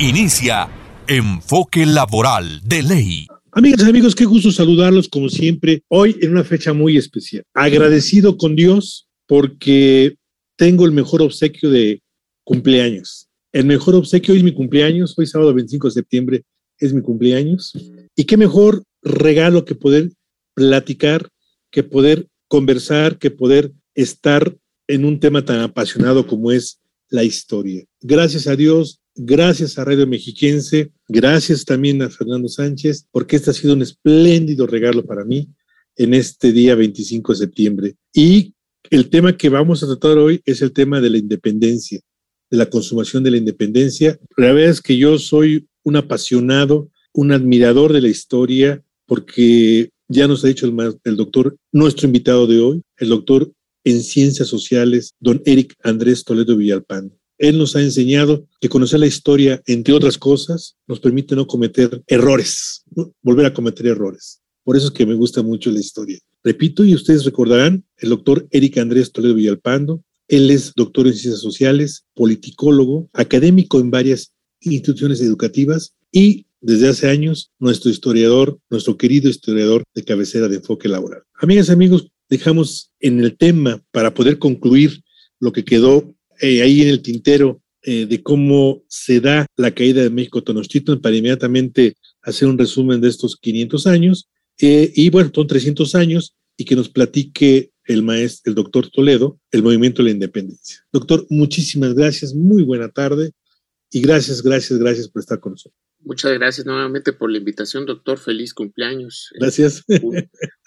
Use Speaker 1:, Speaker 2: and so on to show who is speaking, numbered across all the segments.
Speaker 1: Inicia Enfoque Laboral de Ley.
Speaker 2: Amigas y amigos, qué gusto saludarlos como siempre, hoy en una fecha muy especial. Agradecido con Dios porque tengo el mejor obsequio de cumpleaños. El mejor obsequio hoy es mi cumpleaños, hoy sábado 25 de septiembre es mi cumpleaños. Y qué mejor regalo que poder platicar, que poder conversar, que poder estar en un tema tan apasionado como es la historia. Gracias a Dios, Gracias a Radio Mexiquense, gracias también a Fernando Sánchez, porque este ha sido un espléndido regalo para mí en este día 25 de septiembre. Y el tema que vamos a tratar hoy es el tema de la independencia, de la consumación de la independencia. La verdad es que yo soy un apasionado, un admirador de la historia, porque ya nos ha dicho el, el doctor, nuestro invitado de hoy, el doctor en ciencias sociales, don Eric Andrés Toledo Villalpando. Él nos ha enseñado que conocer la historia, entre otras cosas, nos permite no cometer errores, volver a cometer errores. Por eso es que me gusta mucho la historia. Repito, y ustedes recordarán, el doctor Eric Andrés Toledo Villalpando, él es doctor en ciencias sociales, politicólogo, académico en varias instituciones educativas y desde hace años nuestro historiador, nuestro querido historiador de cabecera de enfoque laboral. Amigas y amigos, dejamos en el tema para poder concluir lo que quedó eh, ahí en el tintero eh, de cómo se da la caída de México Tenochtitlan para inmediatamente hacer un resumen de estos 500 años. Eh, y bueno, son 300 años y que nos platique el maestro, el doctor Toledo, el movimiento de la independencia. Doctor, muchísimas gracias, muy buena tarde y gracias, gracias, gracias por estar con nosotros.
Speaker 3: Muchas gracias nuevamente por la invitación, doctor. Feliz cumpleaños.
Speaker 2: Gracias.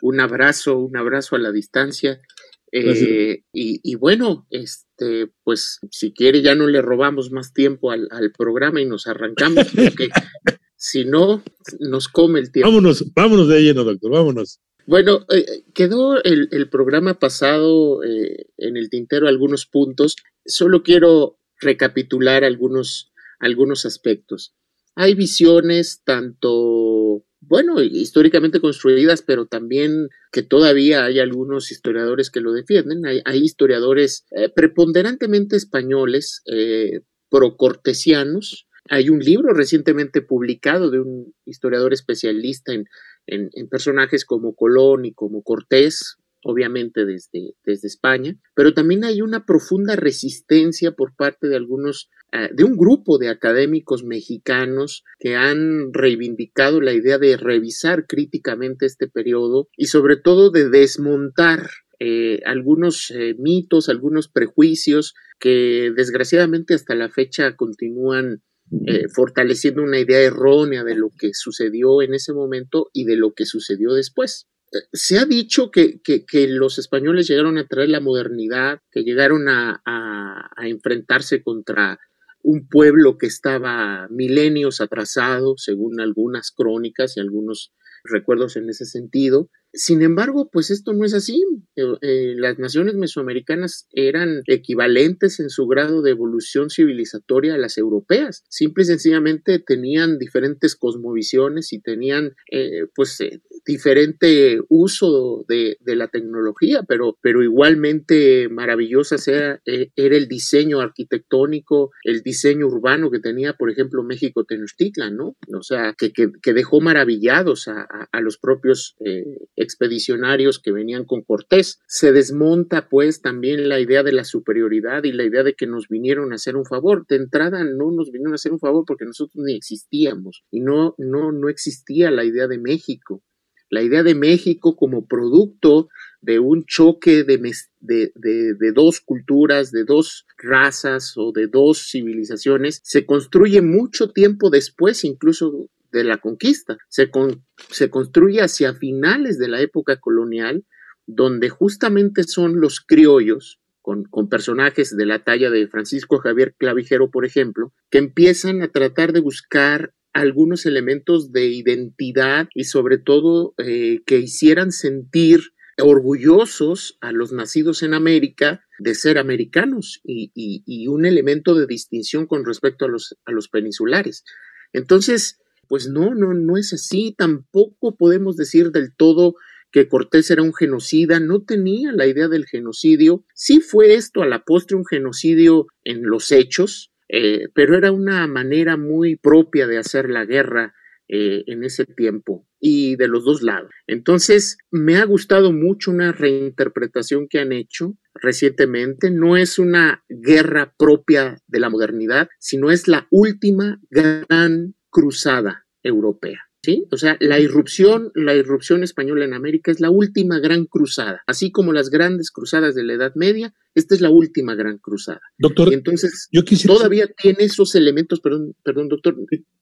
Speaker 3: un abrazo, un abrazo a la distancia eh, y, bueno, este, pues si quiere ya no le robamos más tiempo al, programa y nos arrancamos, porque si no, nos come el tiempo.
Speaker 2: Vámonos, vámonos de lleno, doctor, vámonos.
Speaker 3: Bueno, eh, quedó el, el, programa pasado eh, en el tintero algunos puntos. Solo quiero recapitular algunos, algunos aspectos. Hay visiones tanto bueno, históricamente construidas, pero también que todavía hay algunos historiadores que lo defienden. Hay, historiadores eh, preponderantemente españoles, eh, procortesianos. Hay un libro recientemente publicado de un historiador especialista en, en personajes como Colón y como Cortés, obviamente desde, España, pero también hay una profunda resistencia por parte de algunos, eh, de un grupo de académicos mexicanos que han reivindicado la idea de revisar críticamente este periodo y sobre todo de desmontar eh, algunos eh, mitos, algunos prejuicios que desgraciadamente hasta la fecha continúan fortaleciendo una idea errónea de lo que sucedió en ese momento y de lo que sucedió después se ha dicho que, los españoles llegaron a traer la modernidad, que llegaron a, enfrentarse contra un pueblo que estaba milenios atrasado, según algunas crónicas y algunos recuerdos en ese sentido, sin embargo, pues esto no es así. Eh, eh, las naciones mesoamericanas eran equivalentes en su grado de evolución civilizatoria a las europeas. Simple y sencillamente tenían diferentes cosmovisiones y tenían eh, pues diferente uso de, la tecnología, pero, pero igualmente maravillosa sea, era el diseño arquitectónico, el diseño urbano que tenía, por ejemplo, México Tenochtitlan, ¿no? O sea, que, dejó maravillados a, los propios expedicionarios que venían con Cortés. Se desmonta pues también la idea de la superioridad y la idea de que nos vinieron a hacer un favor. De entrada no nos vinieron a hacer un favor porque nosotros ni existíamos y no, no, no existía la idea de México. La idea de México como producto de un choque de, dos culturas, de dos razas o de dos civilizaciones, se construye mucho tiempo después, incluso de la conquista. Se, se construye hacia finales de la época colonial, donde justamente son los criollos, con, con, personajes de la talla de Francisco Javier Clavijero, por ejemplo, que empiezan a tratar de buscar algunos elementos de identidad y sobre todo eh, que hicieran sentir orgullosos a los nacidos en América de ser americanos y, y, un elemento de distinción con respecto a los, a los peninsulares. Entonces, pues no, no, no es así. Tampoco podemos decir del todo que Cortés era un genocida, no tenía la idea del genocidio. Sí fue esto a la postre un genocidio en los hechos, eh, pero era una manera muy propia de hacer la guerra eh, en ese tiempo y de los dos lados. Entonces, me ha gustado mucho una reinterpretación que han hecho recientemente. No es una guerra propia de la modernidad, sino es la última gran cruzada europea. ¿Sí? O sea, la irrupción, la irrupción española en América es la última gran cruzada, así como las grandes cruzadas de la Edad Media, esta es la última gran cruzada.
Speaker 2: Doctor,
Speaker 3: entonces yo todavía tiene esos elementos, perdón, perdón, doctor,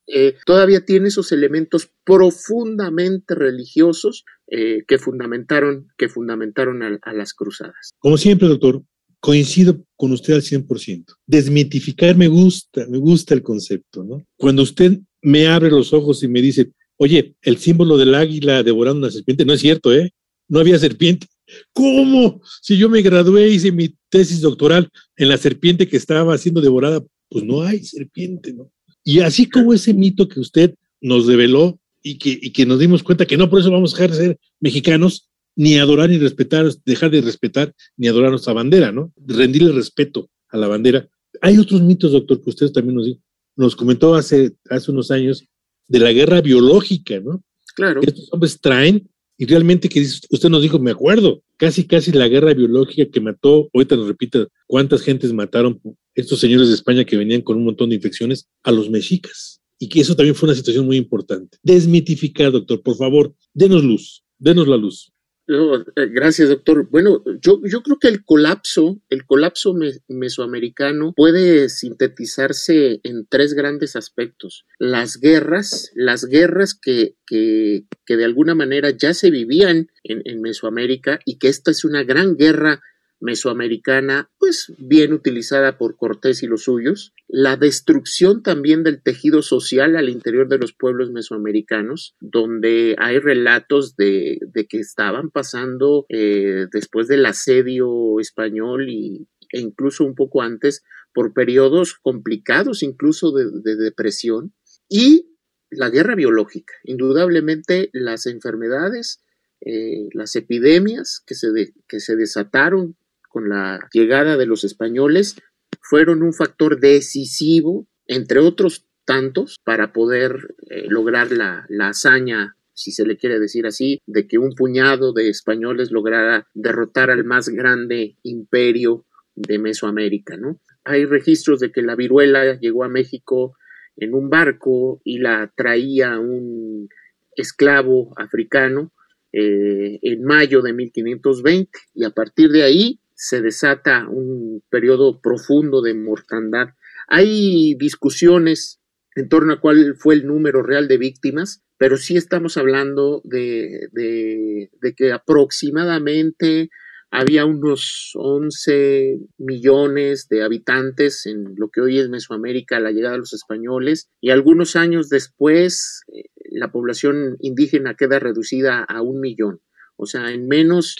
Speaker 3: eh, todavía tiene esos elementos profundamente religiosos eh, que fundamentaron, que fundamentaron a, a las cruzadas.
Speaker 2: Como siempre, doctor, coincido con usted al 100%. Desmitificar me gusta, me gusta el concepto, ¿no? Cuando usted me abre los ojos y me dice, Oye, el símbolo del águila devorando una serpiente no es cierto, ¿eh? No había serpiente. ¿Cómo? Si yo me gradué, hice mi tesis doctoral en la serpiente que estaba siendo devorada, pues no hay serpiente, ¿no? Y así como ese mito que usted nos develó y que, y que nos dimos cuenta que no por eso vamos a dejar de ser mexicanos, ni adorar ni respetar, dejar de respetar ni adorar nuestra bandera, ¿no? Rendirle respeto a la bandera. Hay otros mitos, doctor, que usted también nos, nos comentó hace, hace unos años de la guerra biológica, ¿no?
Speaker 3: Claro.
Speaker 2: Estos hombres traen, y realmente que usted nos dijo, me acuerdo, casi casi la guerra biológica que mató, ahorita nos repita, cuántas gentes mataron estos señores de España que venían con un montón de infecciones a los mexicas. Y que eso también fue una situación muy importante. Desmitificar, doctor, por favor, denos luz, denos la luz.
Speaker 3: Eh, gracias, doctor. Bueno, yo, yo creo que el colapso, el colapso mesoamericano puede sintetizarse en tres grandes aspectos. Las guerras, las guerras que, que, que de alguna manera ya se vivían en, en Mesoamérica y que esta es una gran guerra mesoamericana, pues bien utilizada por Cortés y los suyos, la destrucción también del tejido social al interior de los pueblos mesoamericanos, donde hay relatos de, que estaban pasando eh, después del asedio español y, e incluso un poco antes por periodos complicados, incluso de, depresión, y la guerra biológica, indudablemente las enfermedades, eh, las epidemias que se, que se desataron con la llegada de los españoles fueron un factor decisivo, entre otros tantos, para poder eh, lograr la, la hazaña si se le quiere decir así, de que un puñado de españoles lograra derrotar al más grande imperio de Mesoamérica, ¿no? Hay registros de que la viruela llegó a México en un barco y la traía un esclavo africano eh, en mayo de 1520 y a partir de ahí se desata un periodo profundo de mortandad. Hay discusiones en torno a cuál fue el número real de víctimas, pero sí estamos hablando de, de, que aproximadamente había unos 11 millones de habitantes en lo que hoy es Mesoamérica la llegada de los españoles y algunos años después eh, la población indígena queda reducida a un millón. O sea, en menos,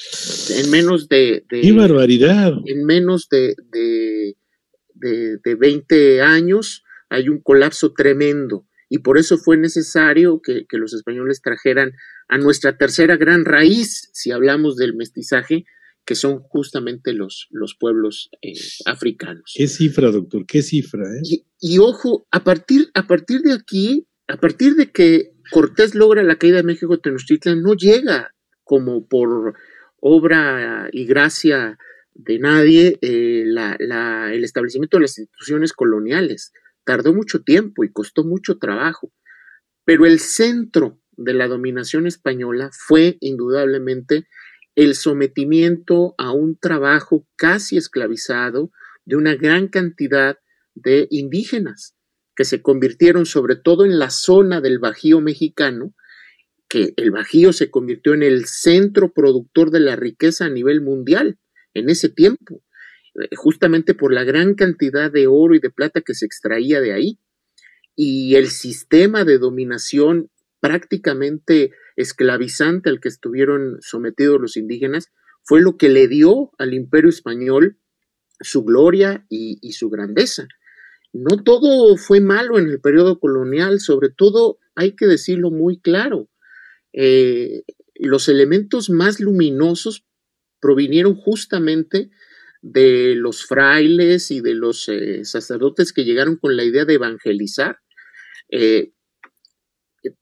Speaker 3: en menos de,
Speaker 2: ¡Qué barbaridad!
Speaker 3: En menos de, de, de, 20 años hay un colapso tremendo. Y por eso fue necesario que, los españoles trajeran a nuestra tercera gran raíz, si hablamos del mestizaje, que son justamente los, los pueblos eh, africanos.
Speaker 2: ¿Qué cifra, doctor? ¿Qué cifra? Eh?
Speaker 3: Y, y, ojo, a partir, a partir de aquí, a partir de que Cortés logra la caída de México Tenochtitlan, no llega como por obra y gracia de nadie eh, el establecimiento de las instituciones coloniales. Tardó mucho tiempo y costó mucho trabajo, pero el centro de la dominación española fue indudablemente el sometimiento a un trabajo casi esclavizado de una gran cantidad de indígenas que se convirtieron sobre todo en la zona del Bajío mexicano que el Bajío se convirtió en el centro productor de la riqueza a nivel mundial en ese tiempo. eh, justamente por la gran cantidad de oro y de plata que se extraía de ahí y el sistema de dominación prácticamente esclavizante al que estuvieron sometidos los indígenas fue lo que le dio al imperio español su gloria y, su grandeza. No todo fue malo en el periodo colonial, sobre todo hay que decirlo muy claro. Eh, los elementos más luminosos provinieron justamente de los frailes y de los eh, sacerdotes que llegaron con la idea de evangelizar. Eh,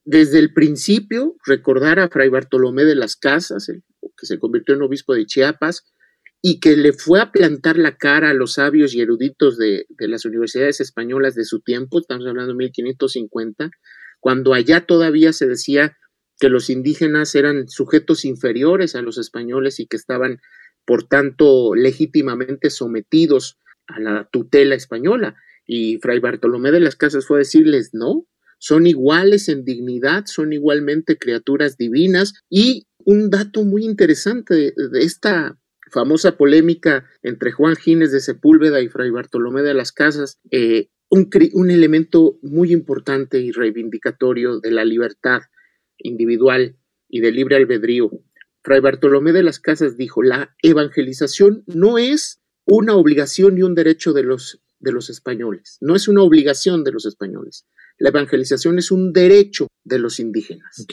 Speaker 3: desde el principio, recordar a Fray Bartolomé de las Casas, que se convirtió en obispo de Chiapas, y que le fue a plantar la cara a los sabios y eruditos de, de las universidades españolas de su tiempo, estamos hablando de 1550, cuando allá todavía se decía que los indígenas eran sujetos inferiores a los españoles y que estaban, por tanto, legítimamente sometidos a la tutela española. Y Fray Bartolomé de las Casas fue a decirles, no, son iguales en dignidad, son igualmente criaturas divinas. Y un dato muy interesante de, esta famosa polémica entre Juan Gines de Sepúlveda y Fray Bartolomé de las Casas, eh, un, un, elemento muy importante y reivindicatorio de la libertad individual y de libre albedrío. Fray Bartolomé de las Casas dijo, la evangelización no es una obligación y un derecho de los, de los españoles, no es una obligación de los españoles. La evangelización es un derecho de los indígenas.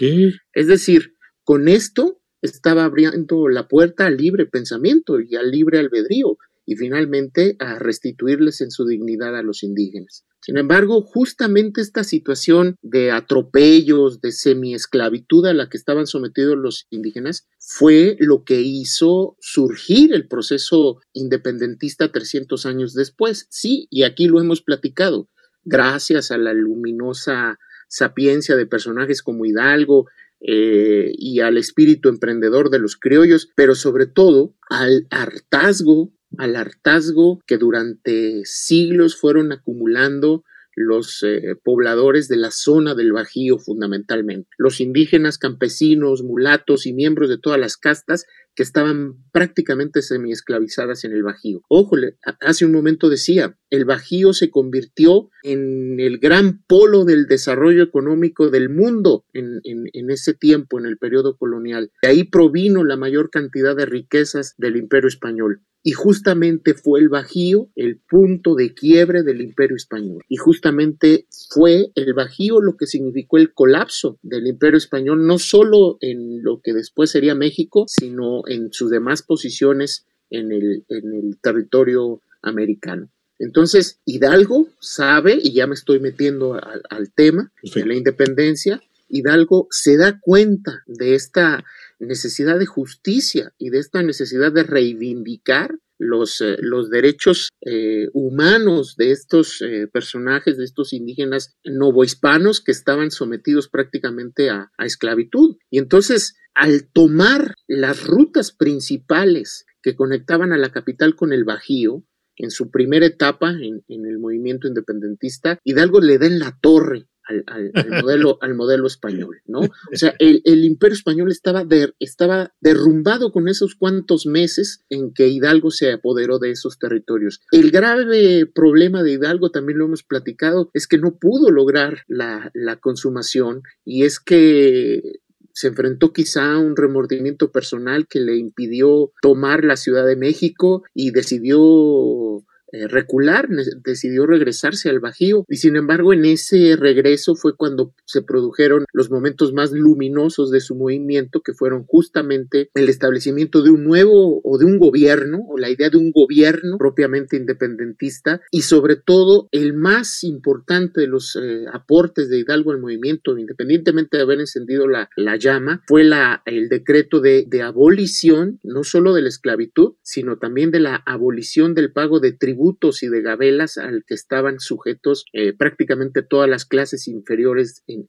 Speaker 3: Es decir, con esto estaba abriendo la puerta al libre pensamiento y al libre albedrío y finalmente a restituirles en su dignidad a los indígenas. Sin embargo, justamente esta situación de atropellos, de semiesclavitud a la que estaban sometidos los indígenas, fue lo que hizo surgir el proceso independentista 300 años después. Sí, y aquí lo hemos platicado, gracias a la luminosa sapiencia de personajes como Hidalgo, eh, y al espíritu emprendedor de los criollos, pero sobre todo al hartazgo al hartazgo que durante siglos fueron acumulando los eh, pobladores de la zona del Bajío fundamentalmente, los indígenas, campesinos, mulatos y miembros de todas las castas que estaban prácticamente semi-esclavizadas en el Bajío. Ojo, hace un momento decía, el Bajío se convirtió en el gran polo del desarrollo económico del mundo en, en ese tiempo, en el periodo colonial. De ahí provino la mayor cantidad de riquezas del imperio español y justamente fue el Bajío el punto de quiebre del imperio español. Y justamente fue el Bajío lo que significó el colapso del imperio español, no solo en lo que después sería México, sino en sus demás posiciones en el, en el territorio americano. Entonces, Hidalgo sabe, y ya me estoy metiendo al, tema de la independencia, Hidalgo se da cuenta de esta necesidad de justicia y de esta necesidad de reivindicar los, eh, los derechos eh, humanos de estos eh, personajes, de estos indígenas novohispanos que estaban sometidos prácticamente a, esclavitud. Y entonces, al tomar las rutas principales que conectaban a la capital con el Bajío, en su primera etapa en, en el movimiento independentista, Hidalgo le da en la torre al, modelo, al modelo español, ¿no? O sea, el, imperio español estaba, estaba derrumbado con esos cuantos meses en que Hidalgo se apoderó de esos territorios. El grave problema de Hidalgo, también lo hemos platicado, es que no pudo lograr la, la consumación y es que se enfrentó quizá a un remordimiento personal que le impidió tomar la Ciudad de México y decidió eh, recular, decidió regresarse al Bajío y sin embargo en ese regreso fue cuando se produjeron los momentos más luminosos de su movimiento que fueron justamente el establecimiento de un nuevo o de un gobierno o la idea de un gobierno propiamente independentista y sobre todo el más importante de los eh, aportes de Hidalgo al movimiento independientemente de haber encendido la, la llama fue la, el decreto de, de abolición no solo de la esclavitud sino también de la abolición del pago de tributos y de gabelas al que estaban sujetos eh, prácticamente todas las clases inferiores en,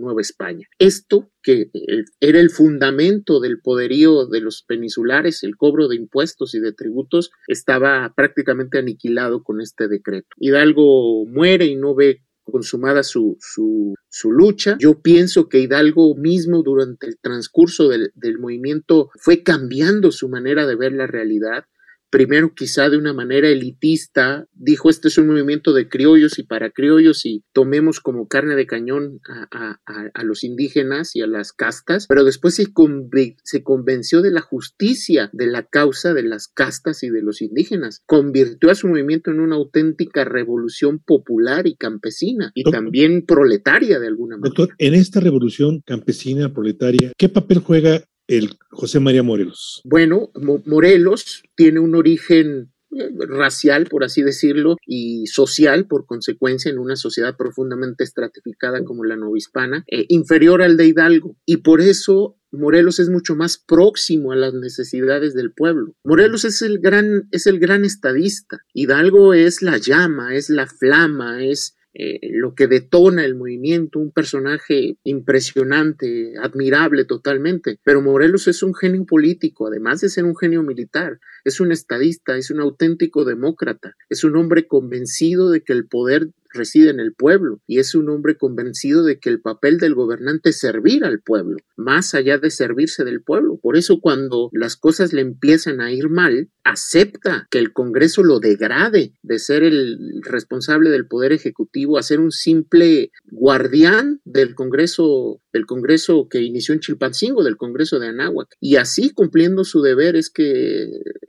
Speaker 3: Nueva España. Esto, que eh, era el fundamento del poderío de los peninsulares, el cobro de impuestos y de tributos, estaba prácticamente aniquilado con este decreto. Hidalgo muere y no ve consumada su, su, su, lucha. Yo pienso que Hidalgo mismo durante el transcurso del, del, movimiento fue cambiando su manera de ver la realidad primero quizá de una manera elitista, dijo este es un movimiento de criollos y para criollos y tomemos como carne de cañón a, los indígenas y a las castas, pero después se, se convenció de la justicia de la causa de las castas y de los indígenas, convirtió a su movimiento en una auténtica revolución popular y campesina y también proletaria de alguna manera.
Speaker 2: Doctor, en esta revolución campesina, proletaria, ¿qué papel juega el José María Morelos?
Speaker 3: Bueno, Morelos tiene un origen eh, racial, por así decirlo, y social, por consecuencia, en una sociedad profundamente estratificada como la novohispana, eh, inferior al de Hidalgo. Y por eso Morelos es mucho más próximo a las necesidades del pueblo. Morelos es el gran, es el gran estadista. Hidalgo es la llama, es la flama, es eh, lo que detona el movimiento, un personaje impresionante, admirable totalmente. Pero Morelos es un genio político, además de ser un genio militar, es un estadista, es un auténtico demócrata, es un hombre convencido de que el poder reside en el pueblo y es un hombre convencido de que el papel del gobernante es servir al pueblo, más allá de servirse del pueblo. Por eso cuando las cosas le empiezan a ir mal, acepta que el Congreso lo degrade de ser el responsable del poder ejecutivo a ser un simple guardián del Congreso del Congreso que inició en Chilpancingo, del Congreso de Anáhuac. Y así cumpliendo su deber es que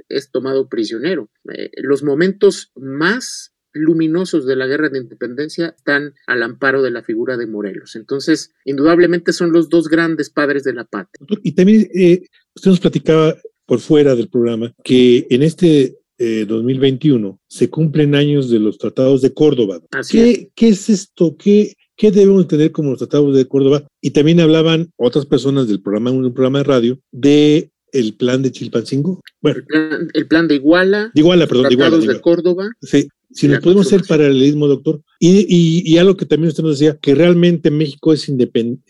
Speaker 3: es tomado prisionero. Eh, los momentos más luminosos de la guerra de independencia están al amparo de la figura de Morelos. Entonces, indudablemente son los dos grandes padres de la patria.
Speaker 2: Y también eh, usted nos platicaba por fuera del programa que en este 2021 eh, se cumplen años de los tratados de Córdoba. ¿Qué es. ¿Qué es esto? ¿Qué, ¿Qué debemos tener como los tratados de Córdoba? Y también hablaban otras personas del programa, un programa de radio, de el plan de Chilpancingo.
Speaker 3: Bueno, el plan, de Iguala.
Speaker 2: De Iguala, perdón,
Speaker 3: de
Speaker 2: Iguala.
Speaker 3: de Córdoba.
Speaker 2: Sí, si nos podemos hacer paralelismo, doctor. Y, y, algo que también usted nos decía, que realmente México es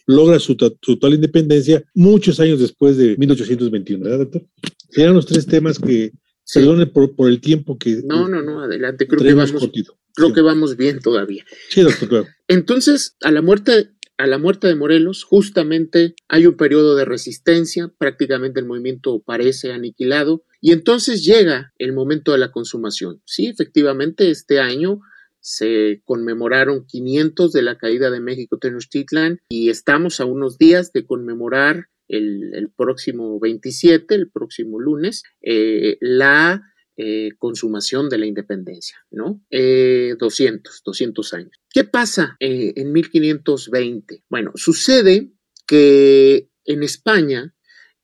Speaker 2: logra su, total independencia muchos años después de 1821, ¿verdad, doctor? Serían los tres temas que, se perdone por, por, el tiempo que...
Speaker 3: No, no, no, adelante, creo que vamos, creo que vamos bien todavía.
Speaker 2: Sí, doctor, claro.
Speaker 3: Entonces, a la muerte a la muerte de Morelos, justamente hay un periodo de resistencia, prácticamente el movimiento parece aniquilado, y entonces llega el momento de la consumación. Sí, efectivamente, este año se conmemoraron 500 de la caída de México Tenochtitlan y estamos a unos días de conmemorar el, próximo 27, el próximo lunes, eh, la eh, consumación de la independencia, ¿no? 200, eh, 200 años. ¿Qué pasa en 1520? Bueno, sucede que en España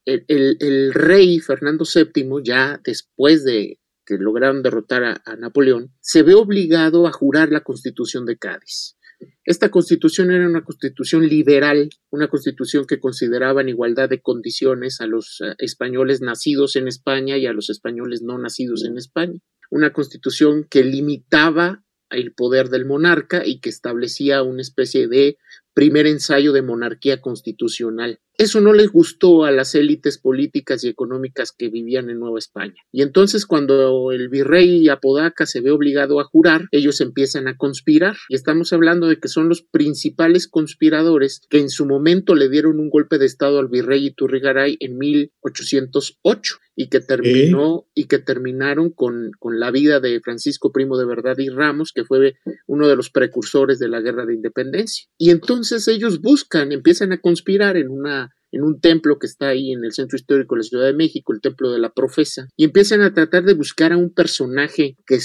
Speaker 3: el, rey Fernando VII, ya después de que lograron derrotar a, Napoleón, se ve obligado a jurar la constitución de Cádiz. Esta constitución era una constitución liberal, una constitución que consideraba en igualdad de condiciones a los eh, españoles nacidos en España y a los españoles no nacidos en España. Una constitución que limitaba el poder del monarca y que establecía una especie de primer ensayo de monarquía constitucional. Eso no les gustó a las élites políticas y económicas que vivían en Nueva España. Y entonces cuando el virrey Apodaca se ve obligado a jurar, ellos empiezan a conspirar. Y estamos hablando de que son los principales conspiradores que en su momento le dieron un golpe de estado al virrey Iturrigaray en 1808 y que terminó y que terminaron con, con la vida de Francisco Primo de Verdad y Ramos, que fue uno de los precursores de la guerra de independencia. Y entonces ellos buscan, empiezan a conspirar en una en un templo que está ahí en el centro histórico de la Ciudad de México, el templo de la profesa, y empiezan a tratar de buscar a un personaje que,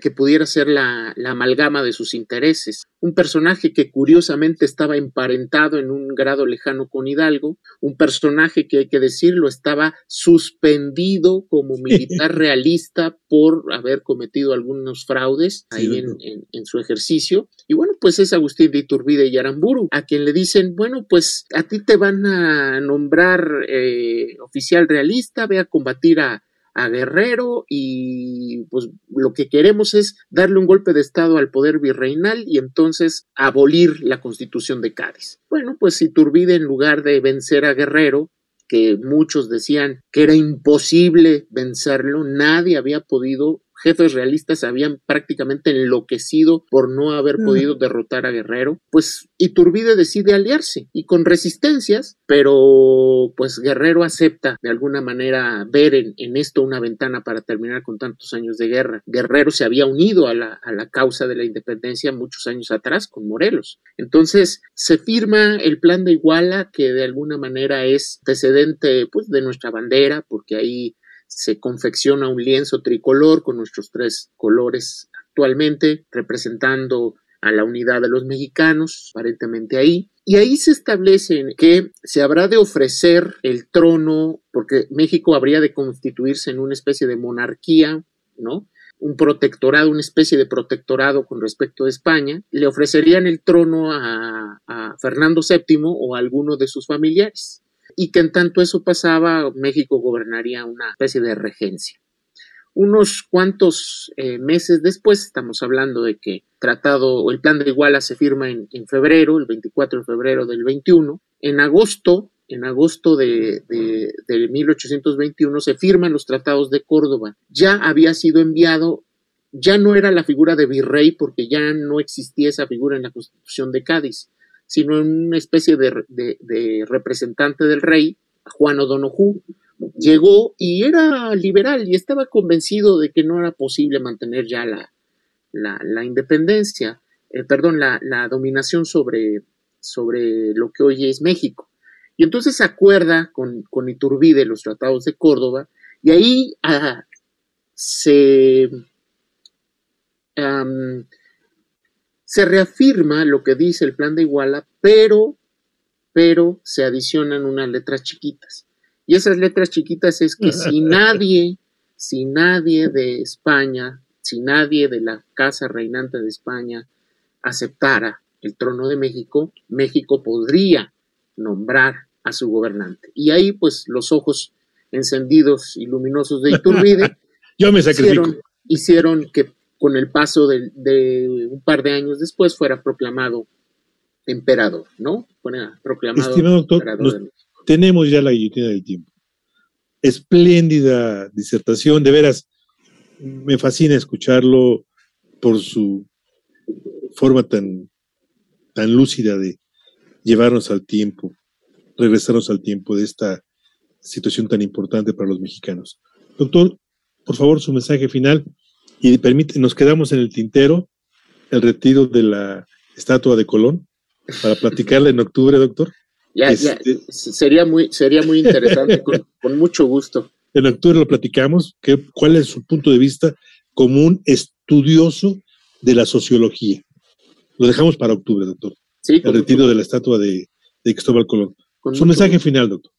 Speaker 3: que pudiera ser la, la amalgama de sus intereses. Un personaje que curiosamente estaba emparentado en un grado lejano con Hidalgo, un personaje que hay que decirlo estaba suspendido como militar realista por haber cometido algunos fraudes ahí en, en, su ejercicio. Y bueno, pues es Agustín de Iturbide y Aramburu, a quien le dicen, bueno, pues a ti te van a nombrar eh, oficial realista, ve a combatir a, Guerrero y pues lo que queremos es darle un golpe de estado al poder virreinal y entonces abolir la constitución de Cádiz. Bueno, pues si Turbide en lugar de vencer a Guerrero, que muchos decían que era imposible vencerlo, nadie había podido jefes realistas habían prácticamente enloquecido por no haber podido derrotar a Guerrero, pues Iturbide decide aliarse y con resistencias, pero pues Guerrero acepta de alguna manera ver en, esto una ventana para terminar con tantos años de guerra. Guerrero se había unido a la, a la causa de la independencia muchos años atrás con Morelos. Entonces se firma el plan de Iguala que de alguna manera es antecedente pues de nuestra bandera porque ahí se confecciona un lienzo tricolor con nuestros tres colores actualmente, representando a la unidad de los mexicanos, aparentemente ahí. Y ahí se establece que se habrá de ofrecer el trono, porque México habría de constituirse en una especie de monarquía, ¿no? Un protectorado, una especie de protectorado con respecto a España. Le ofrecerían el trono a, Fernando VII o a alguno de sus familiares y que en tanto eso pasaba, México gobernaría una especie de regencia. Unos cuantos eh, meses después, estamos hablando de que tratado, el plan de Iguala se firma en, febrero, el 24 de febrero del 21, en agosto, en agosto de, de, de 1821 se firman los tratados de Córdoba. Ya había sido enviado ya no era la figura de virrey porque ya no existía esa figura en la constitución de Cádiz sino en una especie de, representante del rey, Juan O'Donoghue, llegó y era liberal y estaba convencido de que no era posible mantener ya la, independencia, eh, perdón, la, dominación sobre, sobre lo que hoy es México. Y entonces se acuerda con, con Iturbide los tratados de Córdoba y ahí ah, se se reafirma lo que dice el plan de Iguala, pero, pero se adicionan unas letras chiquitas. Y esas letras chiquitas es que si nadie, si nadie de España, si nadie de la casa reinante de España aceptara el trono de México, México podría nombrar a su gobernante. Y ahí, pues, los ojos encendidos y luminosos de Iturbide
Speaker 2: Yo me sacrifico.
Speaker 3: hicieron que con el paso de, un par de años después fuera proclamado emperador, ¿no? Fuera proclamado
Speaker 2: Estimado doctor, tenemos ya la guillotina del tiempo. Espléndida disertación, de veras, me fascina escucharlo por su forma tan, tan lúcida de llevarnos al tiempo, regresarnos al tiempo de esta situación tan importante para los mexicanos. Doctor, por favor, su mensaje final y permite, nos quedamos en el tintero el retiro de la estatua de Colón para platicarle en octubre, doctor.
Speaker 3: Ya, ya, este, sería muy, sería muy interesante, con, mucho gusto.
Speaker 2: En octubre lo platicamos, que, cuál es su punto de vista como un estudioso de la sociología. Lo dejamos para octubre, doctor.
Speaker 3: Sí,
Speaker 2: el retiro de la estatua de, Cristóbal Colón. Su mensaje final, doctor.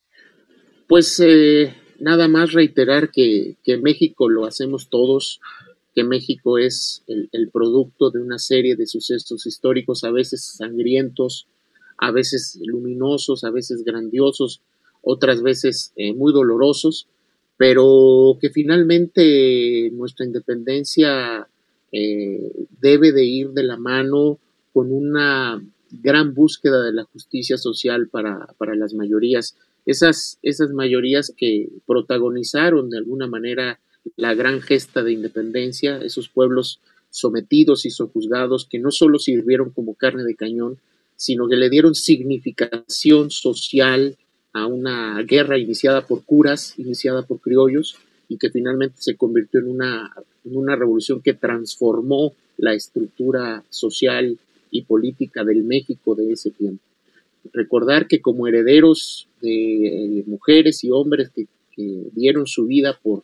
Speaker 3: Pues eh, nada más reiterar que, que México lo hacemos todos, que México es el, producto de una serie de sucesos históricos, a veces sangrientos, a veces luminosos, a veces grandiosos, otras veces eh, muy dolorosos, pero que finalmente nuestra independencia eh, debe de ir de la mano con una gran búsqueda de la justicia social para, para las mayorías. Esas, esas mayorías que protagonizaron de alguna manera la gran gesta de independencia, esos pueblos sometidos y sojuzgados que no solo sirvieron como carne de cañón, sino que le dieron significación social a una guerra iniciada por curas, iniciada por criollos, y que finalmente se convirtió en una, en una revolución que transformó la estructura social y política del México de ese tiempo. Recordar que como herederos de eh, mujeres y hombres que dieron su vida por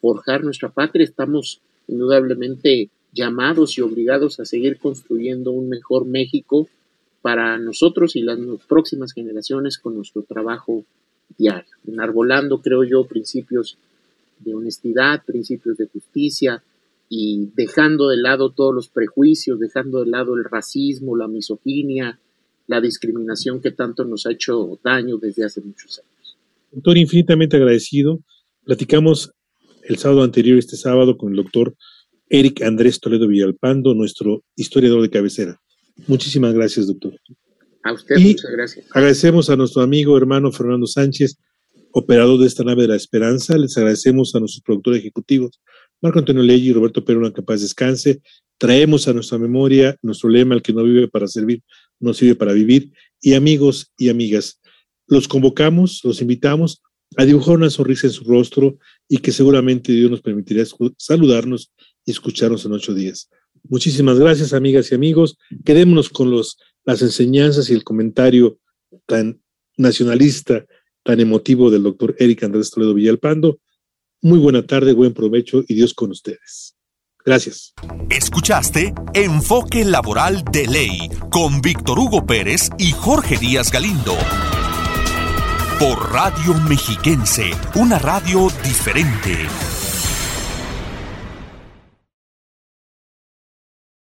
Speaker 3: forjar nuestra patria, estamos indudablemente llamados y obligados a seguir construyendo un mejor México para nosotros y las próximas generaciones con nuestro trabajo diario, enarbolando, creo yo, principios de honestidad, principios de justicia y dejando de lado todos los prejuicios, dejando de lado el racismo, la misoginia, la discriminación que tanto nos ha hecho daño desde hace muchos años.
Speaker 2: Doctor, infinitamente agradecido. Platicamos el sábado anterior, este sábado, con el doctor Eric Andrés Toledo Villalpando, nuestro historiador de cabecera. Muchísimas gracias, doctor.
Speaker 3: A usted, muchas gracias.
Speaker 2: Agradecemos a nuestro amigo hermano Fernando Sánchez, operador de esta nave de la esperanza. Les agradecemos a nuestros productores ejecutivos, Marco Antonio Leggi y Roberto Perón, que paz descanse. Traemos a nuestra memoria nuestro lema, el que no vive para servir, no sirve para vivir. Y amigos y amigas, los convocamos, los invitamos a dibujar una sonrisa en su rostro y que seguramente Dios nos permitirá saludarnos y escucharnos en ocho días. Muchísimas gracias, amigas y amigos. Quedémonos con los, las enseñanzas y el comentario tan nacionalista, tan emotivo del doctor Eric Andrés Toledo Villalpando. Muy buena tarde, buen provecho y Dios con ustedes. Gracias.
Speaker 1: Escuchaste Enfoque Laboral de Ley con Víctor Hugo Pérez y Jorge Díaz Galindo. Por Radio Mexiquense, una radio diferente.